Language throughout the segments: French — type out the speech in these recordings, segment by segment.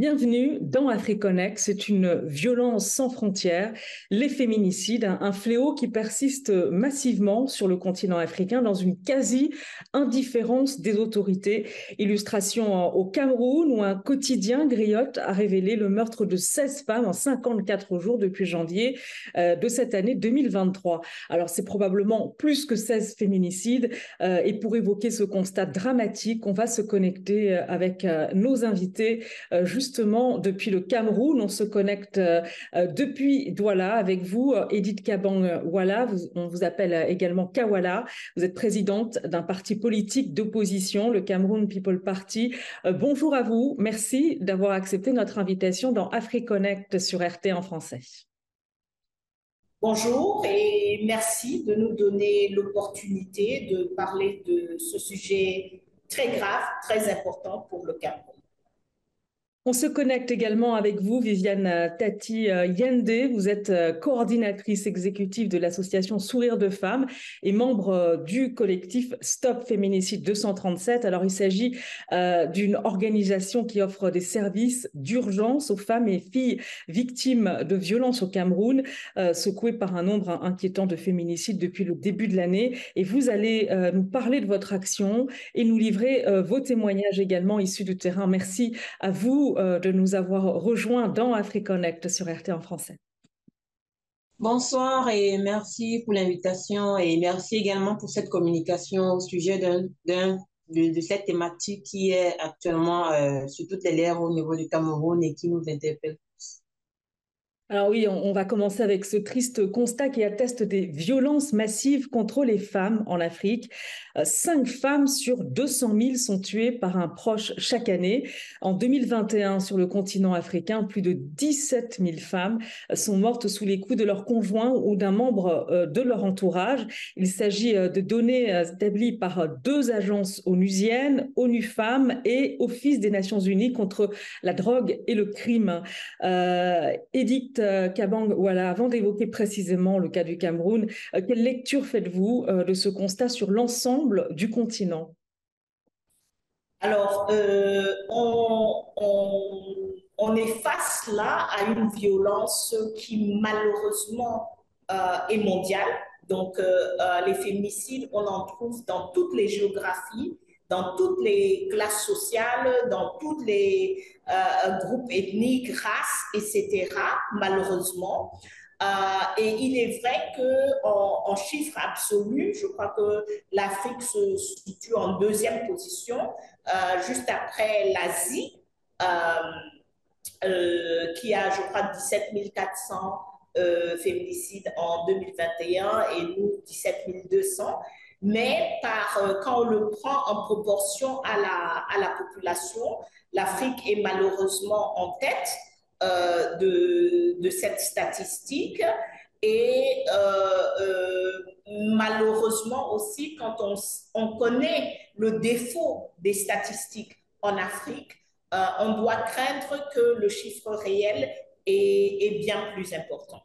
Bienvenue dans AfriConnect. C'est une violence sans frontières, les féminicides, un fléau qui persiste massivement sur le continent africain dans une quasi-indifférence des autorités. Illustration au Cameroun où un quotidien griotte a révélé le meurtre de 16 femmes en 54 jours depuis janvier euh, de cette année 2023. Alors c'est probablement plus que 16 féminicides euh, et pour évoquer ce constat dramatique, on va se connecter euh, avec nos invités justement depuis le Cameroun. On se connecte euh, euh, depuis Douala avec vous, euh, Edith Kabang-Wala. On vous appelle également Kawala. Vous êtes présidente d'un parti politique d'opposition, le Cameroun People Party. Bonjour à vous. Merci d'avoir accepté notre invitation dans AfriConnect sur RT en français. Bonjour et merci de nous donner l'opportunité de parler de ce sujet très grave, très important pour le Cameroun. On se connecte également avec vous, Viviane euh, Tati euh, Yende. Vous êtes euh, coordinatrice exécutive de l'association Sourire de Femmes et membre du collectif Stop Féminicide 237. Alors, il s'agit d'une organisation qui offre des services d'urgence aux femmes et filles victimes de violences au Cameroun, secouées par un nombre inquiétant de féminicides depuis le début de l'année. Et vous allez nous parler de votre action et nous livrer vos témoignages également issus du terrain. Merci à vous euh, de nous avoir rejoints dans AfriConnect sur RT en français. Bonsoir et merci pour l'invitation et merci également pour cette communication au sujet de, cette thématique qui est actuellement euh, sur toutes les lèvres au niveau du Cameroun et qui nous interpelle alors oui, on, va commencer avec ce triste constat qui atteste des violences massives contre les femmes en Afrique. Euh, cinq femmes sur 200 000 sont tuées par un proche chaque année. En 2021, sur le continent africain, plus de 17 000 femmes sont mortes sous les coups de leur conjoint ou d'un membre euh, de leur entourage. Il s'agit euh, de données établies par deux agences onusiennes, ONU Femmes et Office des Nations Unies contre la drogue et le crime. Euh, euh, Kabang, voilà, avant d'évoquer précisément le cas du Cameroun, euh, quelle lecture faites-vous euh, de ce constat sur l'ensemble du continent? Alors, on, est face là à une violence qui malheureusement est mondiale. Donc, les féminicides, on en trouve dans toutes les géographies dans toutes les classes sociales, dans tous les euh, groupes ethniques, races, etc., malheureusement. Euh, et il est vrai qu'en en, chiffre absolu, je crois que l'Afrique se situe en deuxième position, euh, juste après l'Asie, qui a, je crois, 17 400 féminicides en 2021 et nous 17 200 mais euh, quand on le prend en proportion à la, population, l'Afrique est malheureusement en tête euh, de, cette statistique. Et euh, malheureusement aussi, quand on, on, connaît le défaut des statistiques en Afrique, on doit craindre que le chiffre réel est, est bien plus important.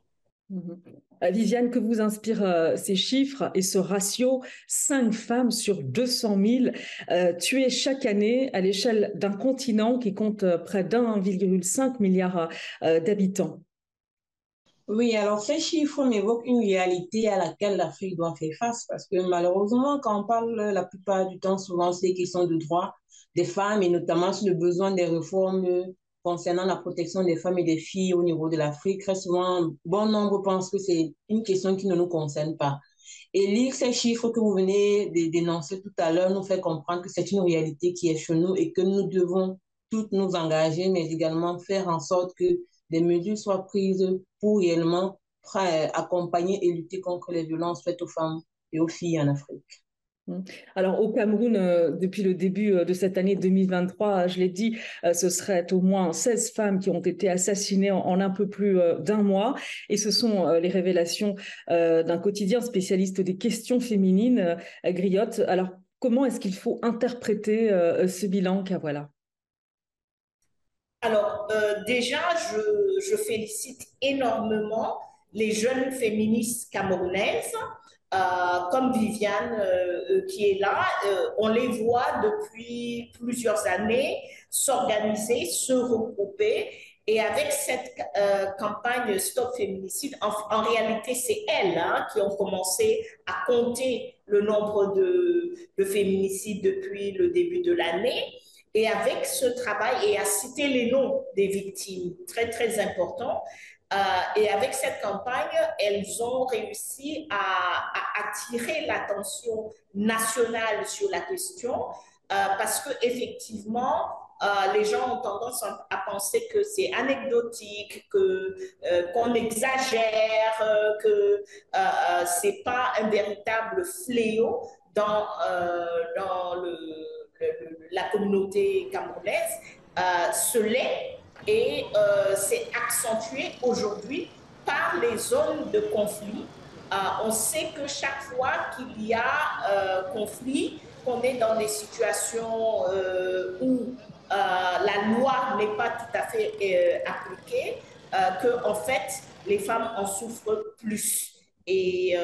Mhm. Euh, Viviane, que vous inspirent euh, ces chiffres et ce ratio? 5 femmes sur 200 000 euh, tuées chaque année à l'échelle d'un continent qui compte près d'1,5 milliard d'habitants oui, alors ces chiffres m'évoquent une réalité à laquelle l'Afrique doit faire face parce que malheureusement, quand on parle la plupart du temps, souvent c'est questions de droits des femmes et notamment sur le besoin des réformes concernant la protection des femmes et des filles au niveau de l'Afrique, très souvent, bon nombre pensent que c'est une question qui ne nous concerne pas. Et lire ces chiffres que vous venez de dénoncer tout à l'heure nous fait comprendre que c'est une réalité qui est chez nous et que nous devons toutes nous engager, mais également faire en sorte que des mesures soient prises pour réellement accompagner et lutter contre les violences faites aux femmes et aux filles en Afrique. Mmh. Alors au Cameroun, euh, depuis le début euh, de cette année 2023, je l'ai dit, euh, ce serait au moins 16 femmes qui ont été assassinées en, un peu plus d'un mois. Et ce sont les révélations d'un quotidien spécialiste des questions féminines, Griotte. Alors comment est-ce qu'il faut interpréter ce bilan, voilà Alors déjà, je félicite énormément les jeunes féministes camerounaises, comme Viviane qui est là, on les voit depuis plusieurs années s'organiser, se regrouper et avec cette euh, campagne Stop Féminicide, en, réalité, c'est elles hein, qui ont commencé à compter le nombre de, de féminicides depuis le début de l'année. Et avec ce travail, et à citer les noms des victimes, très, très important, euh, et avec cette campagne, elles ont réussi à, attirer l'attention nationale sur la question, euh, parce que effectivement, euh, les gens ont tendance à penser que c'est anecdotique, que euh, qu'on exagère, euh, que c'est pas un véritable fléau dans dans le, la communauté camerounaise. ce l'est et c'est accentué aujourd'hui par les zones de conflit. on sait que chaque fois qu'il y a conflit, qu'on est dans des situations où euh, la loi n'est pas tout à fait euh, appliquée, euh, que en fait les femmes en souffrent plus. Et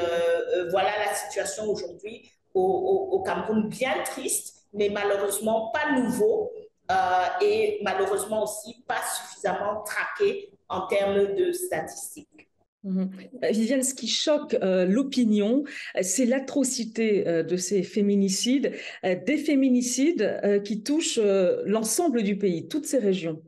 voilà la situation aujourd'hui au, Cameroun, bien triste, mais malheureusement pas nouveau et malheureusement aussi pas suffisamment traqué en termes de statistiques. Mhm. Euh, Viviane, ce qui choque euh, l'opinion, c'est l'atrocité euh, de ces féminicides, des féminicides qui touchent l'ensemble du pays, toutes ces régions.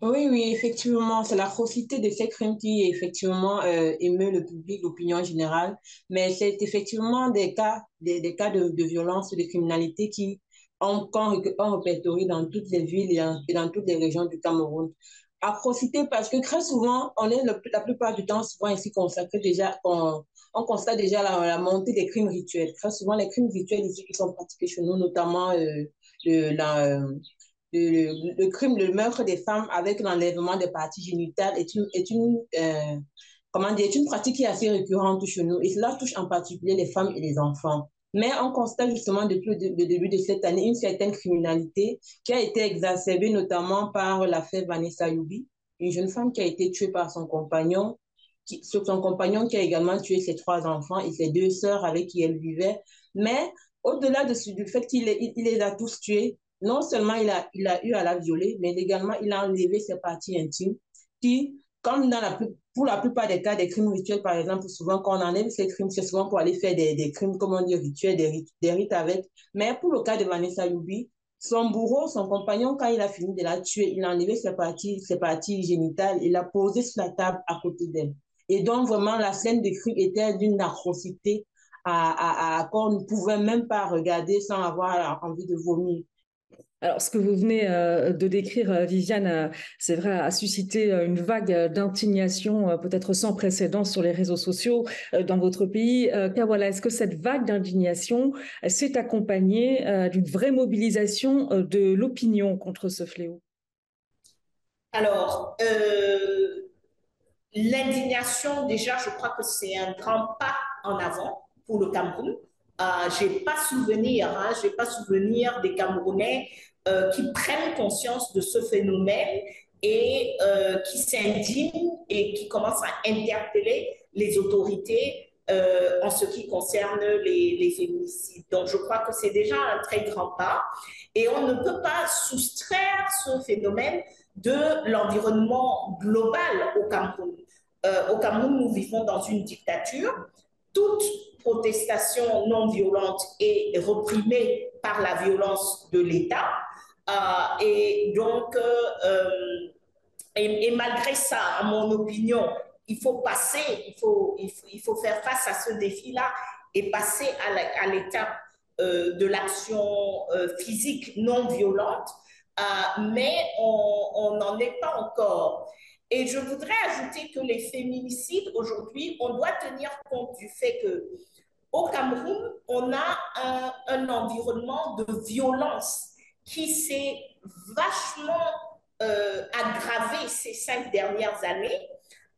Oui, oui, effectivement, c'est l'atrocité de ces crimes qui effectivement émeut le public, l'opinion générale, mais c'est effectivement des cas, des, cas de, violence, de criminalité qui ont, ont répertorié dans toutes les villes et dans toutes les régions du Cameroun à profiter parce que très souvent, on est la plupart du temps souvent ici consacré déjà, on, on constate déjà la, montée des crimes rituels. Très souvent, les crimes rituels ici qui sont pratiqués chez nous, notamment euh, le, la, le, crime, le meurtre des femmes avec l'enlèvement des parties génitales est une, est une euh, comment dire, est une pratique qui est assez récurrente chez nous et cela touche en particulier les femmes et les enfants. Mais on constate justement depuis le début de cette année une certaine criminalité qui a été exacerbée notamment par l'affaire Vanessa Yubi, une jeune femme qui a été tuée par son compagnon, qui, son compagnon qui a également tué ses trois enfants et ses deux sœurs avec qui elle vivait. Mais au-delà de, du fait qu'il il, les a tous tués, non seulement il a, il a eu à la violer, mais également il a enlevé ses parties intimes qui comme dans la, pour la plupart des cas des crimes rituels, par exemple, souvent quand on enlève ces crimes, c'est souvent pour aller faire des, des crimes, comment dire, rituels, des, rites, des rites avec. Mais pour le cas de Vanessa Yubi, son bourreau, son compagnon, quand il a fini de la tuer, il a enlevé ses parties, ses parties génitales, il l'a posé sur la table à côté d'elle. Et donc, vraiment, la scène de crime était d'une atrocité à, à, à, ne pouvait même pas regarder sans avoir envie de vomir. Alors, ce que vous venez euh, de décrire, euh, Viviane, euh, c'est vrai, a suscité une vague d'indignation peut-être sans précédent sur les réseaux sociaux dans votre pays. Kawala, est-ce que cette vague d'indignation s'est accompagnée d'une vraie mobilisation de l'opinion contre ce fléau? Alors, l'indignation, déjà, je crois que c'est un grand pas en avant pour le Cameroun. Euh, j'ai pas souvenir, hein, j'ai pas souvenir des Camerounais euh, qui prennent conscience de ce phénomène et euh, qui s'indignent et qui commencent à interpeller les autorités euh, en ce qui concerne les, les, féminicides. Donc, je crois que c'est déjà un très grand pas. Et on ne peut pas soustraire ce phénomène de l'environnement global au Cameroun. Au Cameroun, nous vivons dans une dictature. Toute protestation non violente est reprimée par la violence de l'État. Euh, et donc, euh, euh, et, malgré ça, à mon opinion, il faut passer, il faut, il faut, faire face à ce défi-là et passer à l'étape de l'action physique non violente, mais on n'en est pas encore. Et je voudrais ajouter que les féminicides, aujourd'hui, on doit tenir compte du fait que au Cameroun, on a un, environnement de violence qui s'est vachement euh, aggravé ces cinq dernières années,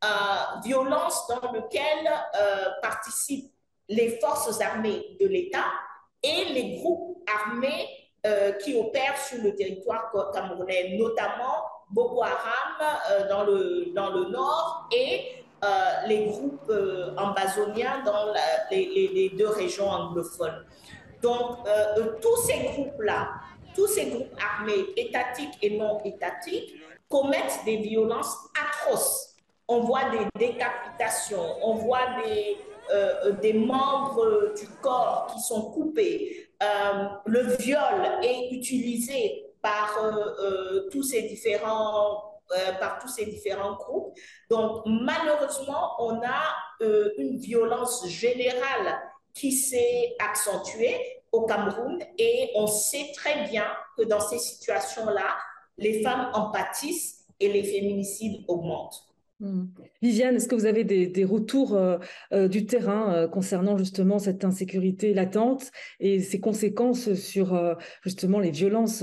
euh, violence dans laquelle euh, participent les forces armées de l'État et les groupes armés qui opèrent sur le territoire camerounais, notamment Boko Haram dans, le, dans le nord et les groupes ambazoniens dans les, deux régions anglophones. Donc, tous ces groupes-là, tous ces groupes armés étatiques et non étatiques commettent des violences atroces. On voit des décapitations, on voit des, euh, des membres du corps qui sont coupés. Euh, le viol est utilisé par euh, tous ces différents par tous ces différents groupes. Donc, malheureusement, on a une violence générale qui s'est accentuée au Cameroun et on sait très bien que dans ces situations-là, les femmes en pâtissent et les féminicides augmentent. Hmm. Viviane, est-ce que vous avez des, retours euh, euh, du terrain euh, concernant justement cette insécurité latente et ses conséquences sur justement les violences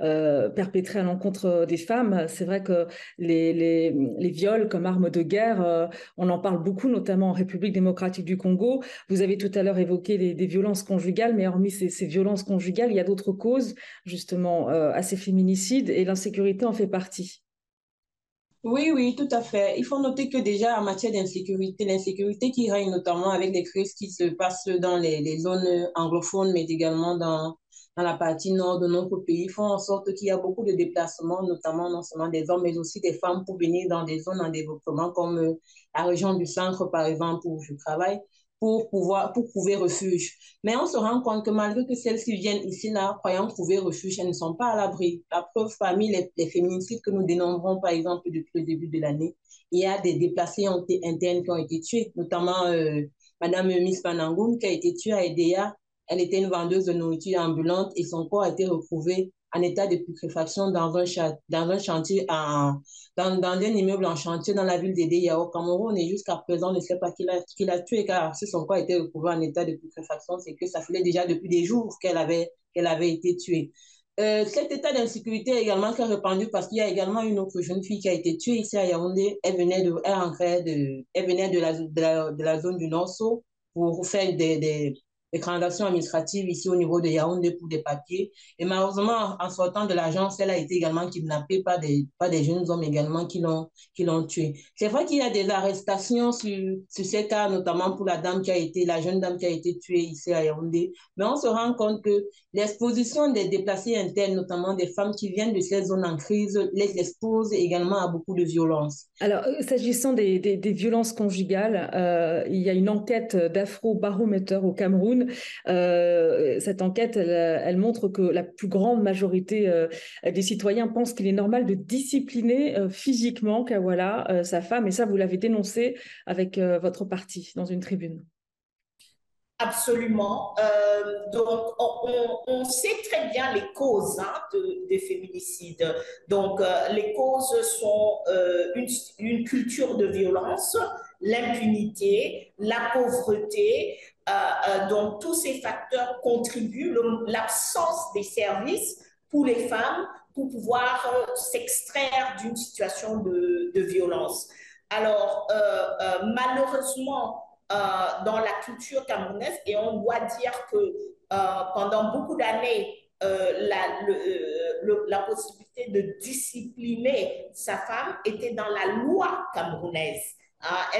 perpétrées à l'encontre des femmes? C'est vrai que les, viols comme arme de guerre, on en parle beaucoup, notamment en République démocratique du Congo. Vous avez tout à l'heure évoqué des violences conjugales, mais hormis ces, ces violences conjugales, il y a d'autres causes justement à ces féminicides et l'insécurité en fait partie. Oui, oui, tout à fait. Il faut noter que déjà en matière d'insécurité, l'insécurité qui règne notamment avec les crises qui se passent dans les, zones anglophones, mais également dans, dans la partie nord de notre pays, font en sorte qu'il y a beaucoup de déplacements, notamment non seulement des hommes, mais aussi des femmes pour venir dans des zones en développement comme euh, la région du centre, par exemple, où je travaille pour pouvoir pour trouver refuge. Mais on se rend compte que malgré que celles qui viennent ici là, croyant trouver refuge, elles ne sont pas à l'abri. La preuve parmi les, féminicides que nous dénombrons par exemple depuis le début de l'année, il y a des déplacés internes qui ont été tués, notamment euh, Madame Miss Panangoum qui a été tuée à Edea. Elle était une vendeuse de nourriture ambulante et son corps a été retrouvé en état de putréfaction dans un, dans un chantier, dans, dans, un immeuble en chantier dans la ville d'Edea au Cameroun. Et jusqu'à présent, on ne sait pas qui l'a tué, car si son corps été retrouvé en état de putréfaction, c'est que ça faisait déjà depuis des jours qu'elle avait, qu'elle avait été tuée. Euh, cet état d'insécurité également a répandu parce qu'il y a également une autre jeune fille qui a été tuée ici à Yaoundé. Elle venait de, elle de, elle venait de la, de la, zone du Nord-So pour faire des, les administratives ici au niveau de Yaoundé pour des papiers. Et malheureusement, en sortant de l'agence, elle a été également kidnappée par des, par des jeunes hommes également qui l'ont, tuée. C'est vrai qu'il y a des arrestations sur, sur ces cas, notamment pour la dame qui a été, la jeune dame qui a été tuée ici à Yaoundé. Mais on se rend compte que l'exposition des déplacés internes, notamment des femmes qui viennent de ces zones en crise, les expose également à beaucoup de violences. Alors, euh, s'agissant des, des, violences conjugales, euh, il y a une enquête d'Afro-Baromètre au Cameroun euh, cette enquête, elle, montre que la plus grande majorité euh, des citoyens pensent qu'il est normal de discipliner euh, physiquement Kawala, sa femme, et ça, vous l'avez dénoncé avec votre parti dans une tribune. Absolument. donc, on, sait très bien les causes hein, des féminicides. Donc, les causes sont une, culture de violence, l'impunité, la pauvreté, euh, euh, donc, tous ces facteurs contribuent, l'absence des services pour les femmes pour pouvoir euh, s'extraire d'une situation de, violence. Alors, malheureusement, dans la culture camerounaise, et on doit dire que pendant beaucoup d'années, la, possibilité de discipliner sa femme était dans la loi camerounaise.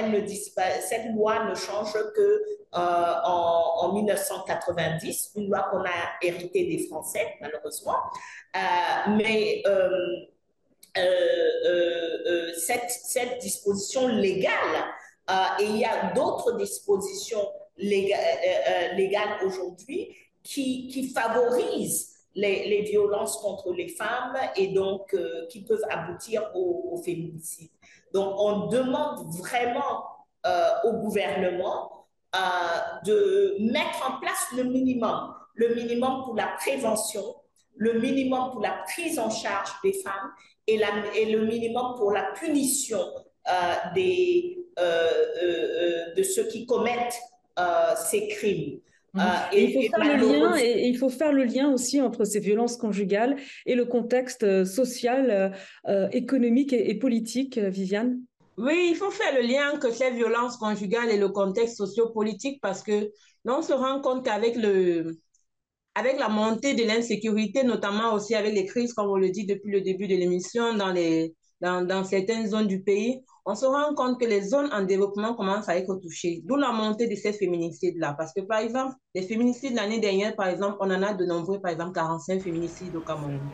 Ne cette loi ne change que euh, en, 1990, une loi qu'on a héritée des Français, malheureusement. Euh, mais euh, cette, disposition légale, et il y a d'autres dispositions légales, aujourd'hui qui, favorisent les, violences contre les femmes et donc qui peuvent aboutir au, au féminicide. Donc, on demande vraiment au gouvernement de mettre en place le minimum, le minimum pour la prévention, le minimum pour la prise en charge des femmes et, la, et le minimum pour la punition euh, des, de ceux qui commettent ces crimes. Mmh. et, il faut faire le lien et, il faut faire le lien aussi entre ces violences conjugales et le contexte social, économique et, politique, Viviane? Oui, il faut faire le lien que ces violences conjugales et le contexte sociopolitique parce que l'on se rend compte qu'avec le, avec la montée de l'insécurité, notamment aussi avec les crises, comme on le dit depuis le début de l'émission, dans, dans certaines zones du pays, on se rend compte que les zones en développement commencent à être touchées, d'où la montée de ces féminicides-là. Parce que, par exemple, les féminicides l'année dernière, par exemple, on en a de nombreux, par exemple, 45 féminicides au Cameroun.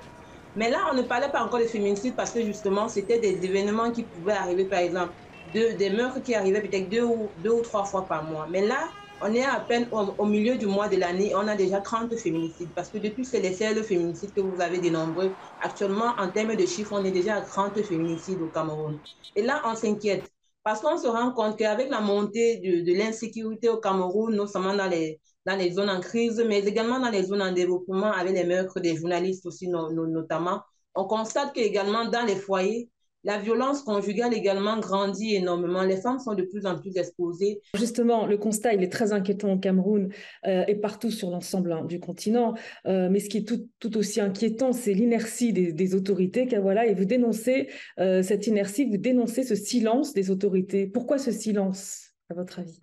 Mais là, on ne parlait pas encore de féminicides parce que, justement, c'était des événements qui pouvaient arriver, par exemple, de, des meurtres qui arrivaient peut-être deux ou, deux ou trois fois par mois. Mais là, on est à peine au, milieu du mois de l'année, on a déjà 30 féminicides. Parce que depuis, c'est les seuls féminicides que vous avez dénombrés. Actuellement, en termes de chiffres, on est déjà à 30 féminicides au Cameroun. Et là, on s'inquiète. Parce qu'on se rend compte qu'avec la montée de l'insécurité au Cameroun, notamment dans les, dans les zones en crise, mais également dans les zones en développement, avec les meurtres des journalistes aussi notamment, on constate qu'également dans les foyers, la violence conjugale également grandit énormément. Les femmes sont de plus en plus exposées. Justement, le constat, il est très inquiétant au Cameroun euh, et partout sur l'ensemble hein, du continent. Euh, mais ce qui est tout, tout aussi inquiétant, c'est l'inertie des, des, autorités. Car voilà, et vous dénoncez euh, cette inertie, vous dénoncez ce silence des autorités. Pourquoi ce silence, à votre avis?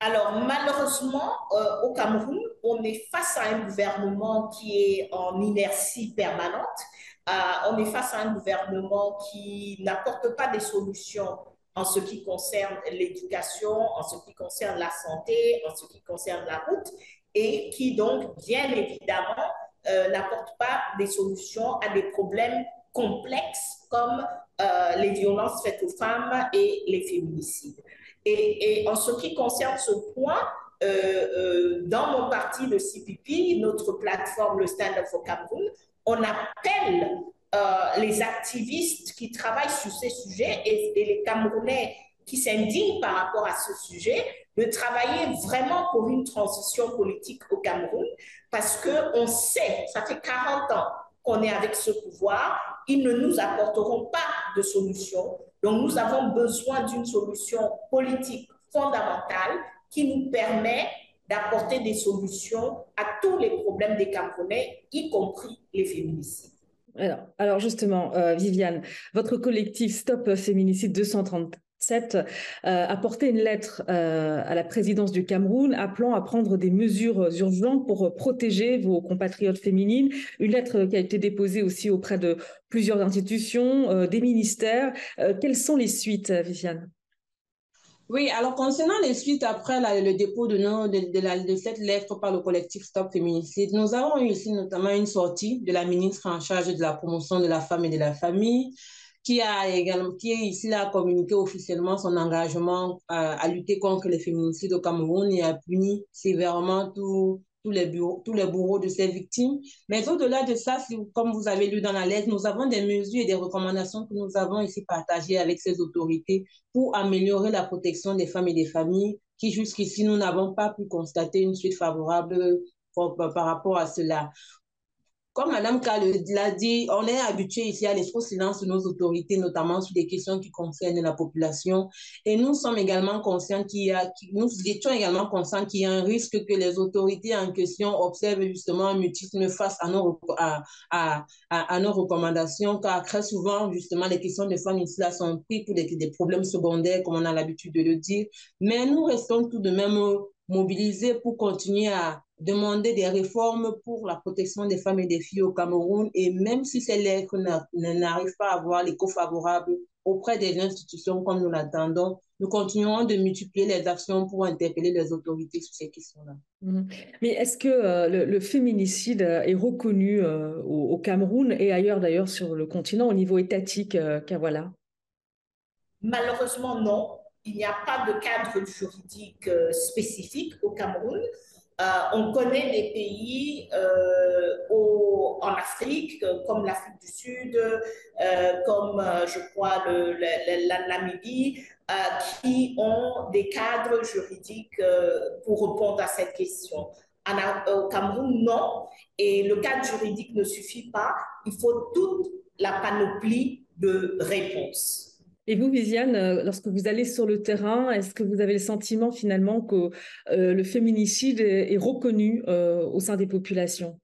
Alors, malheureusement, euh, au Cameroun, on est face à un gouvernement qui est en inertie permanente. Euh, on est face à un gouvernement qui n'apporte pas des solutions en ce qui concerne l'éducation, en ce qui concerne la santé, en ce qui concerne la route, et qui donc, bien évidemment, euh, n'apporte pas des solutions à des problèmes complexes comme les violences faites aux femmes et les féminicides. Et, en ce qui concerne ce point, euh, euh, dans mon parti, le CPP, notre plateforme, le Stand Up for Cameroun, on appelle euh, les activistes qui travaillent sur ces sujets et, les Camerounais qui s'indignent par rapport à ce sujet de travailler vraiment pour une transition politique au Cameroun parce qu'on sait, ça fait 40 ans qu'on est avec ce pouvoir, ils ne nous apporteront pas de solution. Donc nous avons besoin d'une solution politique fondamentale qui nous permet d'apporter des solutions à tous les problèmes des Camerounais, y compris les féminicides. Alors, alors justement, euh, Viviane, votre collectif Stop Féminicide 230 7 euh, une lettre euh, à la présidence du Cameroun appelant à prendre des mesures urgentes pour protéger vos compatriotes féminines. Une lettre qui a été déposée aussi auprès de plusieurs institutions, euh, des ministères. quelles sont les suites, Viviane? Oui, alors concernant les suites après le dépôt de, de, cette lettre par le collectif Stop Féminicide, nous avons eu ici notamment une sortie de la ministre en charge de la promotion de la femme et de la famille, qui a également, qui est ici là, communiqué officiellement son engagement à, à, lutter contre les féminicides au Cameroun et a puni sévèrement tous les bureaux, tous les bourreaux de ces victimes. Mais au-delà de ça, comme vous avez lu dans la lettre, nous avons des mesures et des recommandations que nous avons ici partagées avec ces autorités pour améliorer la protection des femmes et des familles qui jusqu'ici nous n'avons pas pu constater une suite favorable par rapport à cela. Comme Madame K l'a dit, on est habitué ici à laisser silence de nos autorités, notamment sur des questions qui concernent la population. Et nous sommes également conscients qu'il y a, nous étions également conscients qu'il y a un risque que les autorités en question observent justement un mutisme face à nos, à, à, nos recommandations, car très souvent, justement, les questions de femmes ici sont prises pour des, des problèmes secondaires, comme on a l'habitude de le dire. Mais nous restons tout de même mobilisés pour continuer à demander des réformes pour la protection des femmes et des filles au Cameroun. Et même si ces lettres n'arrivent pas à avoir l'écho favorable auprès des institutions comme nous l'attendons, nous continuerons de multiplier les actions pour interpeller les autorités sur ces questions-là. Mhm. Mais est-ce que euh, le, féminicide est reconnu euh, au, Cameroun et ailleurs d'ailleurs sur le continent au niveau étatique, euh, voilà Malheureusement, non. Il n'y a pas de cadre juridique spécifique au Cameroun. Euh, on connaît des pays euh, en Afrique, euh, comme l'Afrique du Sud, comme je crois la Namibie, qui ont des cadres juridiques pour répondre à cette question. au Cameroun, non. Et le cadre juridique ne suffit pas. Il faut toute la panoplie de réponses. Et vous, Viviane, euh, lorsque vous allez sur le terrain, est-ce que vous avez le sentiment finalement que euh, le féminicide est, reconnu euh, au sein des populations?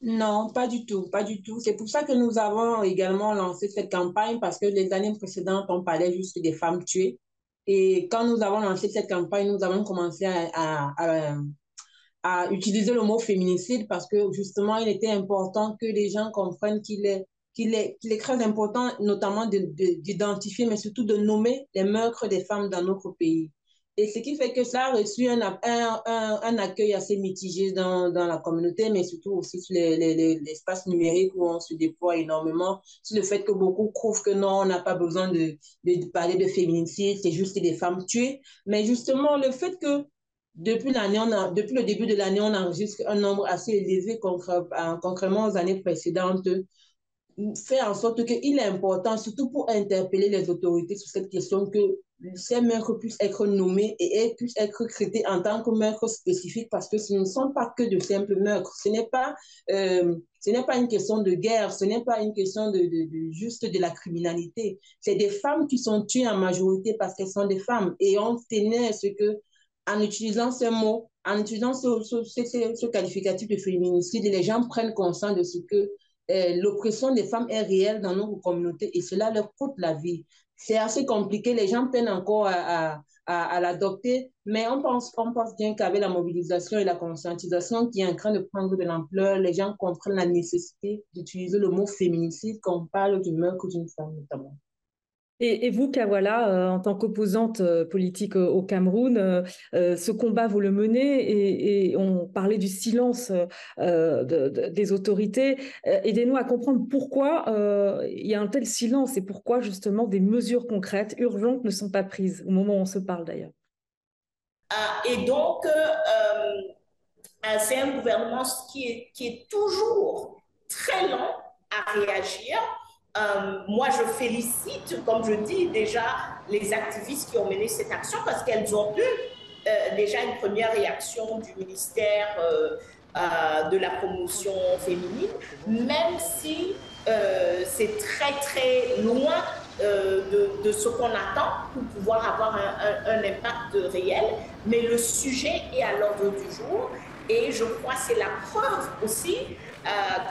Non, pas du tout, pas du tout. C'est pour ça que nous avons également lancé cette campagne parce que les années précédentes, on parlait juste des femmes tuées. Et quand nous avons lancé cette campagne, nous avons commencé à, à, à utiliser le mot féminicide parce que justement, il était important que les gens comprennent qu'il est qu'il est, est très important, notamment d'identifier, mais surtout de nommer les meurtres des femmes dans notre pays. Et ce qui fait que ça a reçu un, un, un, accueil assez mitigé dans, dans, la communauté, mais surtout aussi sur l'espace numérique où on se déploie énormément, sur le fait que beaucoup trouvent que non, on n'a pas besoin de, de, parler de féminicide, c'est juste des femmes tuées. Mais justement, le fait que depuis, on a, depuis le début de l'année, on enregistre un nombre assez élevé concrètement aux années précédentes, fait en sorte qu'il est important, surtout pour interpeller les autorités sur cette question, que ces meurtres puissent être nommés et puissent être traités en tant que meurtres spécifiques parce que ce ne sont pas que de simples meurtres. Ce n'est pas, euh, ce n'est pas une question de guerre, ce n'est pas une question de, de, juste de la criminalité. C'est des femmes qui sont tuées en majorité parce qu'elles sont des femmes. Et on tenait ce que, en utilisant ces mots, en utilisant ce, ce, ce, ce qualificatif de féminicide, les gens prennent conscience de ce que l'oppression des femmes est réelle dans nos communautés et cela leur coûte la vie. C'est assez compliqué, les gens peinent encore à, à, à, l'adopter, mais on pense, on pense bien qu'avec la mobilisation et la conscientisation qui est en train de prendre de l'ampleur, les gens comprennent la nécessité d'utiliser le mot féminicide quand on parle du meurtre d'une femme notamment. Et, vous, Kawala, euh, en tant qu'opposante euh, politique au Cameroun, euh, ce combat, vous le menez et, on parlait du silence des autorités. Aidez-nous à comprendre pourquoi il y a un tel silence et pourquoi justement des mesures concrètes, urgentes, ne sont pas prises au moment où on se parle d'ailleurs. Ah, et donc, c'est un gouvernement qui est toujours très lent à réagir euh, moi, je félicite, comme je dis déjà, les activistes qui ont mené cette action parce qu'elles ont eu euh, déjà une première réaction du ministère euh, de la promotion féminine, même si c'est très très loin de, ce qu'on attend pour pouvoir avoir un, impact réel. Mais le sujet est à l'ordre du jour et je crois que c'est la preuve aussi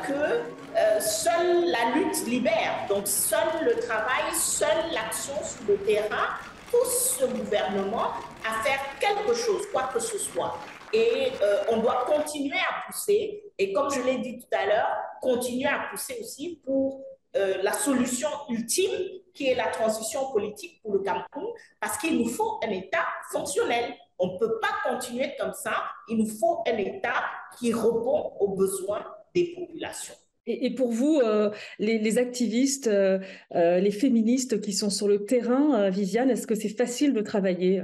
que euh, seule la lutte libère. Donc, seul le travail, seule l'action sur le terrain pousse ce gouvernement à faire quelque chose, quoi que ce soit. Et euh, on doit continuer à pousser. Et comme je l'ai dit tout à l'heure, continuer à pousser aussi pour euh, la solution ultime qui est la transition politique pour le Cameroun, parce qu'il nous faut un État fonctionnel. On ne peut pas continuer comme ça. Il nous faut un État qui répond aux besoins des populations. Et, pour vous, euh, les, activistes, euh, euh, les féministes qui sont sur le terrain, Viviane, est-ce que c'est facile de travailler?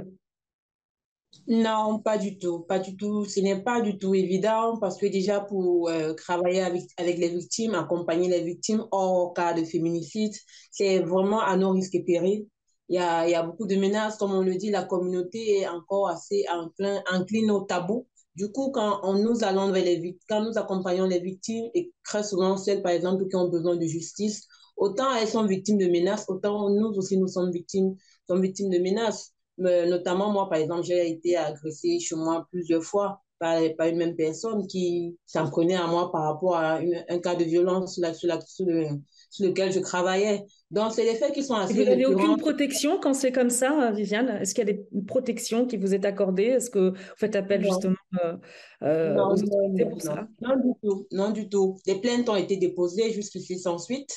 Non, pas du tout, pas du tout. Ce n'est pas du tout évident parce que déjà pour travailler avec, avec les victimes, accompagner les victimes hors cas de féminicide, c'est vraiment à nos risques et périls. Il y, a, y a beaucoup de menaces, comme on le dit, la communauté est encore assez enclin, incline au tabou du coup, quand on nous allons vers les quand nous accompagnons les victimes, et très souvent celles, par exemple, qui ont besoin de justice, autant elles sont victimes de menaces, autant nous aussi, nous sommes victimes, sommes victimes de menaces. Mais notamment, moi, par exemple, j'ai été agressée chez moi plusieurs fois par, par une même personne qui s'en prenait à moi par rapport à un cas de violence sur, la, sur, la, sur, sur lequel je travaillais. Donc, c'est des faits qui sont assez. vous n'avez aucune protection quand c'est comme ça, Viviane? Est-ce qu'il y a des protections qui vous est accordée Est-ce que vous faites appel justement euh, euh, non, aux autorités pour ça? Non, du tout. Non, du tout. Des plaintes ont été déposées jusqu'ici sans suite.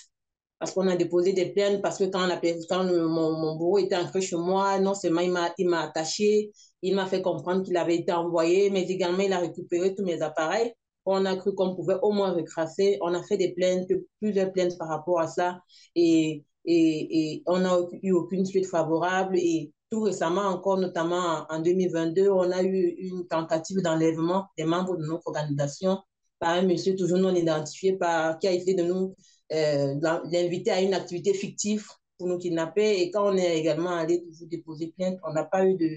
Parce qu'on a déposé des plaintes, parce que quand, la, quand mon, mon bourreau était entré chez moi, non seulement il m'a attaché, il m'a fait comprendre qu'il avait été envoyé, mais également il a récupéré tous mes appareils on a cru qu'on pouvait au moins retracer. On a fait des plaintes, plusieurs plaintes par rapport à ça. Et, et, et on n'a eu aucune suite favorable. Et tout récemment, encore notamment en 2022, on a eu une tentative d'enlèvement des membres de notre organisation par un monsieur toujours non identifié par, qui a essayé de nous euh, l'inviter à une activité fictive pour nous kidnapper. Et quand on est également allé toujours déposer plainte, on n'a pas eu de,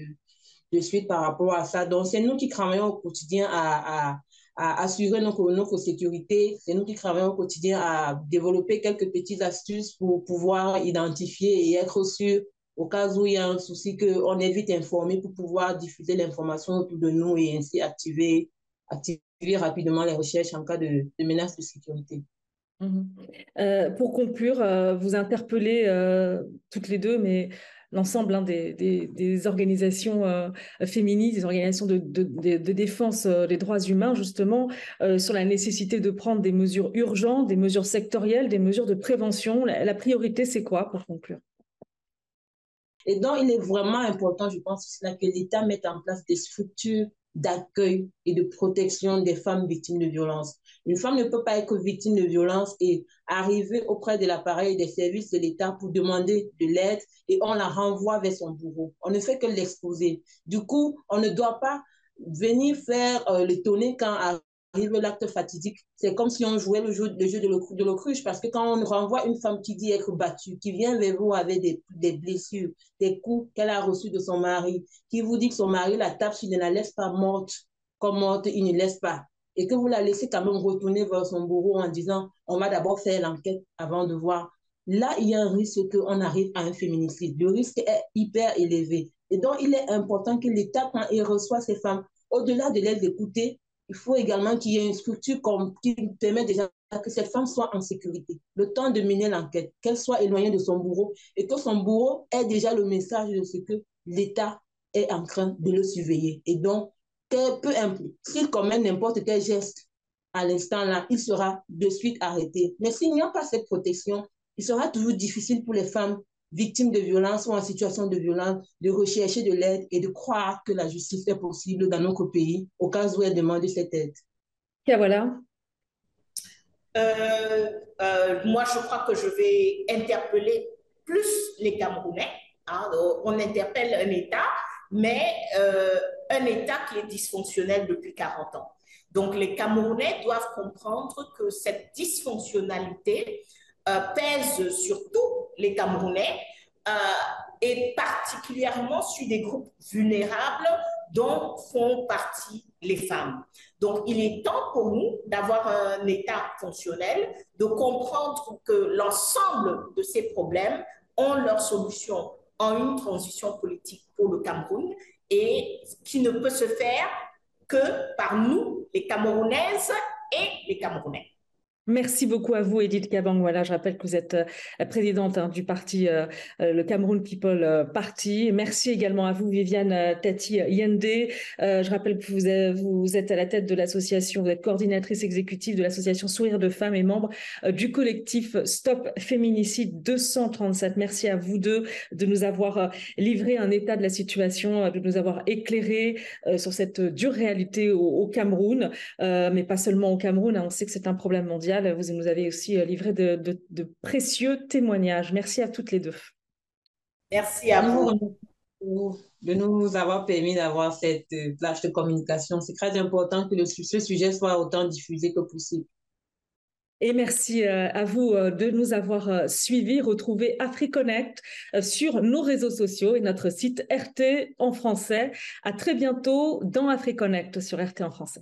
de suite par rapport à ça. Donc, c'est nous qui travaillons au quotidien à à assurer notre, notre sécurité. C'est nous qui travaillons au quotidien à développer quelques petites astuces pour pouvoir identifier et être sûr au cas où il y a un souci qu'on est vite informé pour pouvoir diffuser l'information autour de nous et ainsi activer, activer rapidement les recherches en cas de, menace de sécurité. Mhm. Euh, pour conclure, euh, vous interpellez euh, toutes les deux, mais l'ensemble hein, des, organisations féministes, des organisations de, défense des droits humains, justement, sur la nécessité de prendre des mesures urgentes, des mesures sectorielles, des mesures de prévention. La, priorité, c'est quoi pour conclure? Et donc, il est vraiment important, je pense, que l'État mette en place des structures d'accueil et de protection des femmes victimes de violences. Une femme ne peut pas être victime de violence et arriver auprès de l'appareil des services de l'État pour demander de l'aide et on la renvoie vers son bourreau. On ne fait que l'exposer. Du coup, on ne doit pas venir faire euh, le tonner quand arrive l'acte fatidique. C'est comme si on jouait le jeu, de l'autruche parce que quand on renvoie une femme qui dit être battue, qui vient vers vous avec des, blessures, des coups qu'elle a reçus de son mari, qui vous dit que son mari la tape, s'il ne la laisse pas morte, comme morte, il ne laisse pas. Et que vous la laissez quand même retourner vers son bourreau en disant, on va d'abord faire l'enquête avant de voir. Là, il y a un risque qu'on arrive à un féminicide. Le risque est hyper élevé. Et donc, il est important que l'État, quand il reçoit ces femmes, au-delà de les écouter, il faut également qu'il y ait une structure qui permet déjà que cette femme soit en sécurité. Le temps de mener l'enquête, qu'elle soit éloignée de son bourreau et que son bourreau ait déjà le message de ce que l'État est en train de le surveiller. Et donc, peu importe, s'il commet n'importe quel geste à l'instant là, il sera de suite arrêté. Mais s'il n'y a pas cette protection, il sera toujours difficile pour les femmes victimes de violence ou en situation de violence, de rechercher de l'aide et de croire que la justice est possible dans notre pays au cas où elles demandent cette aide. Et voilà. Euh, euh, moi, je crois que je vais interpeller plus les Camerounais. Hein. on interpelle un État, mais euh, un État qui est dysfonctionnel depuis 40 ans. Donc, les Camerounais doivent comprendre que cette dysfonctionnalité euh, pèse sur tous les Camerounais euh, et particulièrement sur des groupes vulnérables dont font partie les femmes. Donc, il est temps pour nous d'avoir un État fonctionnel, de comprendre que l'ensemble de ces problèmes ont leur solution en une transition politique pour le Cameroun et qui ne peut se faire que par nous, les Camerounaises et les Camerounais. Merci beaucoup à vous, Edith Kabang. Voilà, je rappelle que vous êtes euh, présidente hein, du parti, euh, euh, le Cameroun People Party. Merci également à vous, Viviane Tati Yende. je rappelle que vous êtes, vous êtes à la tête de l'association, vous êtes coordinatrice exécutive de l'association Sourire de Femmes et membre du collectif Stop Féminicide 237. Merci à vous deux de nous avoir livré un état de la situation, de nous avoir éclairé sur cette dure réalité au, Cameroun, mais pas seulement au Cameroun. Hein. on sait que c'est un problème mondial vous nous avez aussi euh, livré de, précieux témoignages. Merci à toutes les deux. Merci à vous de nous avoir permis d'avoir cette euh, plage de communication. C'est très important que le, ce sujet soit autant diffusé que possible. Et merci euh, à vous de nous avoir suivis. Retrouvez AfriConnect sur nos réseaux sociaux et notre site RT en français. À très bientôt dans AfriConnect sur RT en français.